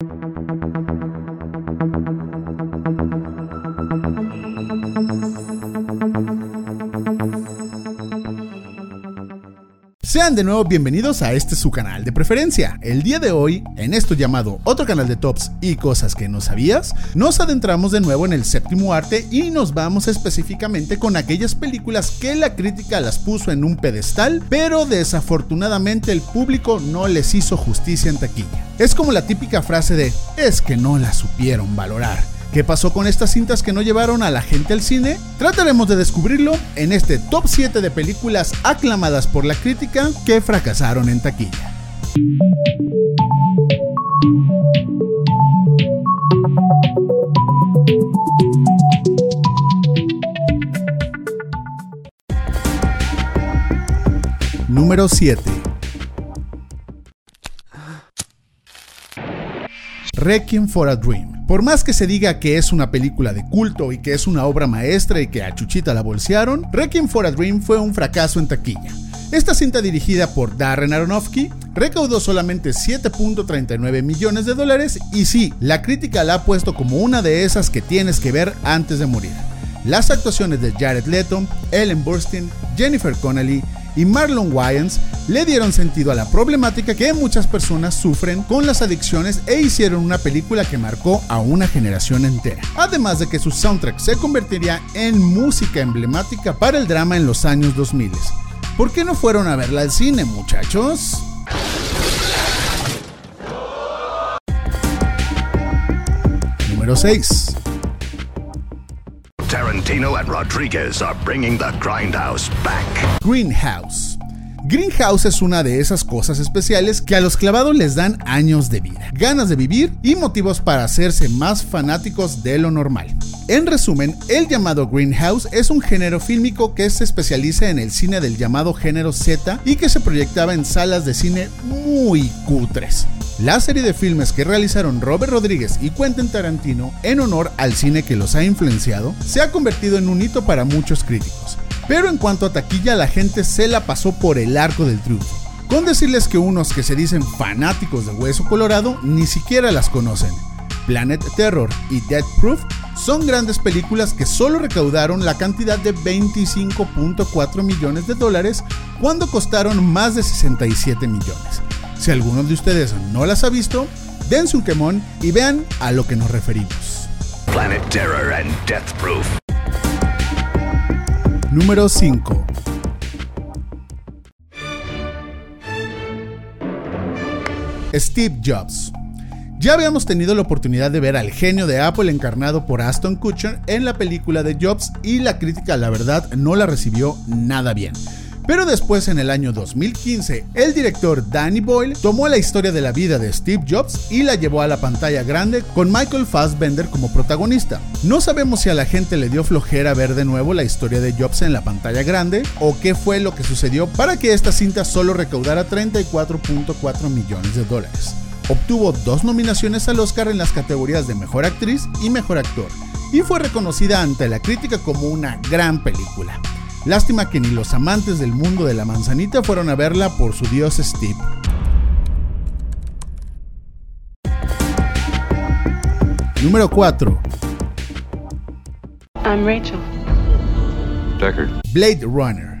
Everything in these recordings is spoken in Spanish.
Thank you. Sean de nuevo bienvenidos a este su canal de preferencia. El día de hoy, en esto llamado otro canal de tops y cosas que no sabías, nos adentramos de nuevo en el séptimo arte y nos vamos específicamente con aquellas películas que la crítica las puso en un pedestal, pero desafortunadamente el público no les hizo justicia en taquilla. Es como la típica frase de es que no la supieron valorar. ¿Qué pasó con estas cintas que no llevaron a la gente al cine? Trataremos de descubrirlo en este top 7 de películas aclamadas por la crítica que fracasaron en taquilla. Número 7 Requiem for a Dream por más que se diga que es una película de culto y que es una obra maestra y que a Chuchita la bolsearon, Requiem for a Dream fue un fracaso en taquilla. Esta cinta dirigida por Darren Aronofsky recaudó solamente 7.39 millones de dólares y sí, la crítica la ha puesto como una de esas que tienes que ver antes de morir. Las actuaciones de Jared Leto, Ellen Burstyn, Jennifer Connelly, y Marlon Wayans le dieron sentido a la problemática que muchas personas sufren con las adicciones e hicieron una película que marcó a una generación entera. Además de que su soundtrack se convertiría en música emblemática para el drama en los años 2000. ¿Por qué no fueron a verla al cine, muchachos? Número 6. Tarantino and Rodriguez are bringing the Grindhouse back. Greenhouse. Greenhouse es una de esas cosas especiales que a los clavados les dan años de vida, ganas de vivir y motivos para hacerse más fanáticos de lo normal. En resumen, el llamado Greenhouse es un género fílmico que se especializa en el cine del llamado género Z y que se proyectaba en salas de cine muy cutres. La serie de filmes que realizaron Robert Rodríguez y Quentin Tarantino en honor al cine que los ha influenciado se ha convertido en un hito para muchos críticos. Pero en cuanto a taquilla, la gente se la pasó por el arco del triunfo. Con decirles que unos que se dicen fanáticos de Hueso Colorado ni siquiera las conocen. Planet Terror y Dead Proof son grandes películas que solo recaudaron la cantidad de 25.4 millones de dólares cuando costaron más de 67 millones. Si alguno de ustedes no las ha visto, dense un quemón y vean a lo que nos referimos. Planet Terror and Death Proof. Número 5. Steve Jobs. Ya habíamos tenido la oportunidad de ver al genio de Apple encarnado por Aston Kutcher en la película de Jobs y la crítica la verdad no la recibió nada bien. Pero después, en el año 2015, el director Danny Boyle tomó la historia de la vida de Steve Jobs y la llevó a la pantalla grande con Michael Fassbender como protagonista. No sabemos si a la gente le dio flojera ver de nuevo la historia de Jobs en la pantalla grande o qué fue lo que sucedió para que esta cinta solo recaudara 34.4 millones de dólares. Obtuvo dos nominaciones al Oscar en las categorías de Mejor Actriz y Mejor Actor, y fue reconocida ante la crítica como una gran película. Lástima que ni los amantes del mundo de la manzanita fueron a verla por su dios Steve. Número 4. I'm Rachel. Blade Runner.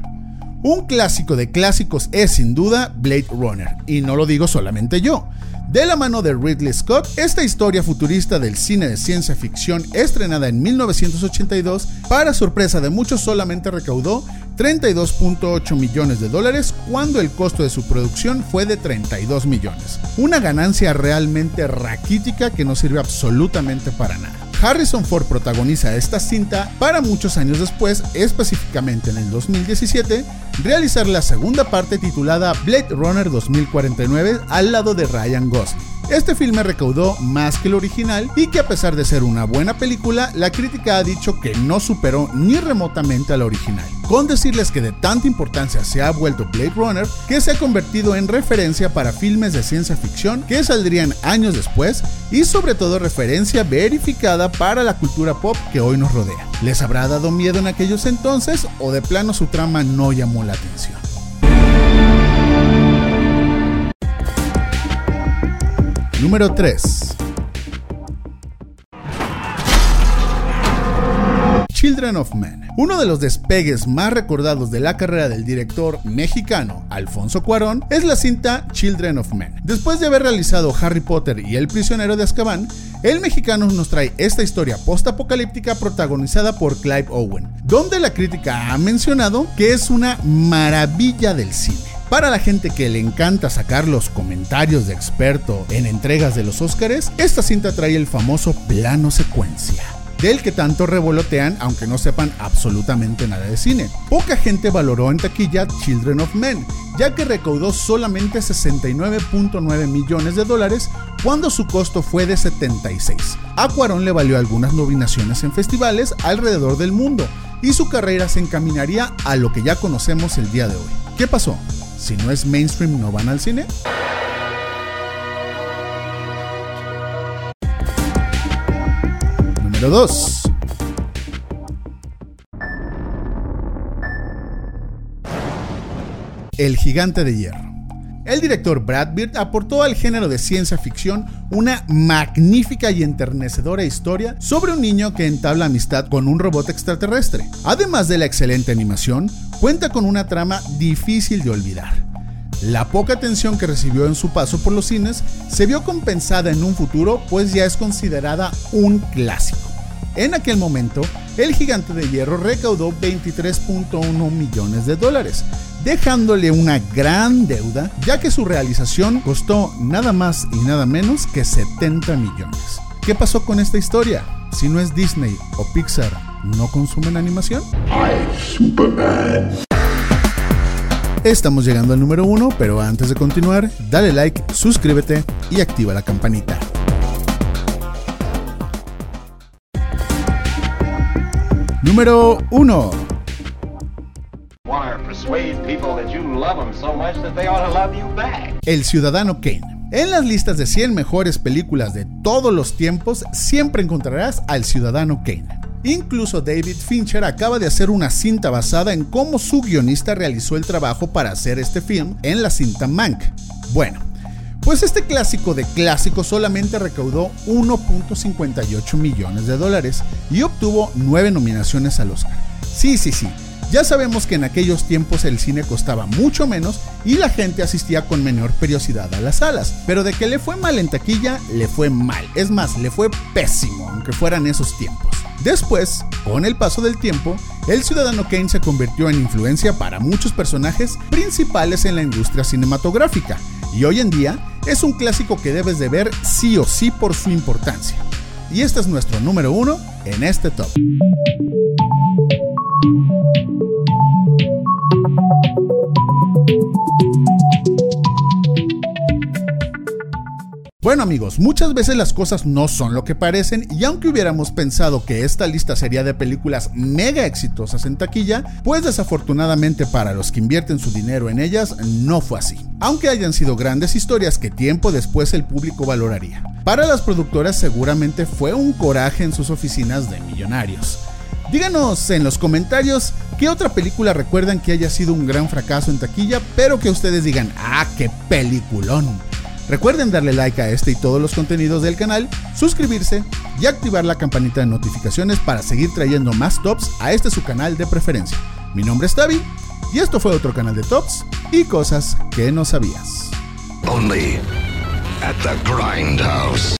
Un clásico de clásicos es sin duda Blade Runner, y no lo digo solamente yo. De la mano de Ridley Scott, esta historia futurista del cine de ciencia ficción estrenada en 1982, para sorpresa de muchos solamente recaudó 32.8 millones de dólares cuando el costo de su producción fue de 32 millones. Una ganancia realmente raquítica que no sirve absolutamente para nada. Harrison Ford protagoniza esta cinta para muchos años después, específicamente en el 2017, realizar la segunda parte titulada Blade Runner 2049 al lado de Ryan Gosling. Este filme recaudó más que el original y que a pesar de ser una buena película, la crítica ha dicho que no superó ni remotamente a la original. Con decirles que de tanta importancia se ha vuelto Blade Runner que se ha convertido en referencia para filmes de ciencia ficción que saldrían años después y sobre todo referencia verificada para la cultura pop que hoy nos rodea. ¿Les habrá dado miedo en aquellos entonces o de plano su trama no llamó la atención? Número 3. Children of Men. Uno de los despegues más recordados de la carrera del director mexicano Alfonso Cuarón es la cinta Children of Men. Después de haber realizado Harry Potter y El prisionero de Azkaban, el mexicano nos trae esta historia post-apocalíptica protagonizada por Clive Owen, donde la crítica ha mencionado que es una maravilla del cine. Para la gente que le encanta sacar los comentarios de experto en entregas de los Óscares, esta cinta trae el famoso plano secuencia del que tanto revolotean aunque no sepan absolutamente nada de cine. Poca gente valoró en taquilla Children of Men, ya que recaudó solamente 69.9 millones de dólares cuando su costo fue de 76. A Cuarón le valió algunas nominaciones en festivales alrededor del mundo y su carrera se encaminaría a lo que ya conocemos el día de hoy. ¿Qué pasó? Si no es mainstream, ¿no van al cine? Número 2. El gigante de hierro. El director Brad Bird aportó al género de ciencia ficción una magnífica y enternecedora historia sobre un niño que entabla amistad con un robot extraterrestre. Además de la excelente animación, cuenta con una trama difícil de olvidar. La poca atención que recibió en su paso por los cines se vio compensada en un futuro, pues ya es considerada un clásico. En aquel momento, el gigante de hierro recaudó 23.1 millones de dólares, dejándole una gran deuda, ya que su realización costó nada más y nada menos que 70 millones. ¿Qué pasó con esta historia? Si no es Disney o Pixar, ¿no consumen animación? Estamos llegando al número uno, pero antes de continuar, dale like, suscríbete y activa la campanita. Número 1 El Ciudadano Kane. En las listas de 100 mejores películas de todos los tiempos, siempre encontrarás al Ciudadano Kane. Incluso David Fincher acaba de hacer una cinta basada en cómo su guionista realizó el trabajo para hacer este film en la cinta Mank. Bueno, pues este clásico de clásicos solamente recaudó 1.58 millones de dólares y obtuvo 9 nominaciones al Oscar. Sí, sí, sí. Ya sabemos que en aquellos tiempos el cine costaba mucho menos y la gente asistía con menor periodicidad a las salas, pero de que le fue mal en taquilla, le fue mal. Es más, le fue pésimo, aunque fueran esos tiempos. Después, con el paso del tiempo, el ciudadano Kane se convirtió en influencia para muchos personajes principales en la industria cinematográfica, y hoy en día es un clásico que debes de ver sí o sí por su importancia. Y este es nuestro número uno en este top. Bueno amigos, muchas veces las cosas no son lo que parecen y aunque hubiéramos pensado que esta lista sería de películas mega exitosas en taquilla, pues desafortunadamente para los que invierten su dinero en ellas no fue así. Aunque hayan sido grandes historias que tiempo después el público valoraría. Para las productoras seguramente fue un coraje en sus oficinas de millonarios. Díganos en los comentarios qué otra película recuerdan que haya sido un gran fracaso en taquilla, pero que ustedes digan, ah, qué peliculón. Recuerden darle like a este y todos los contenidos del canal, suscribirse y activar la campanita de notificaciones para seguir trayendo más tops a este su canal de preferencia. Mi nombre es Tavi y esto fue otro canal de tops y cosas que no sabías. Only at the Grindhouse.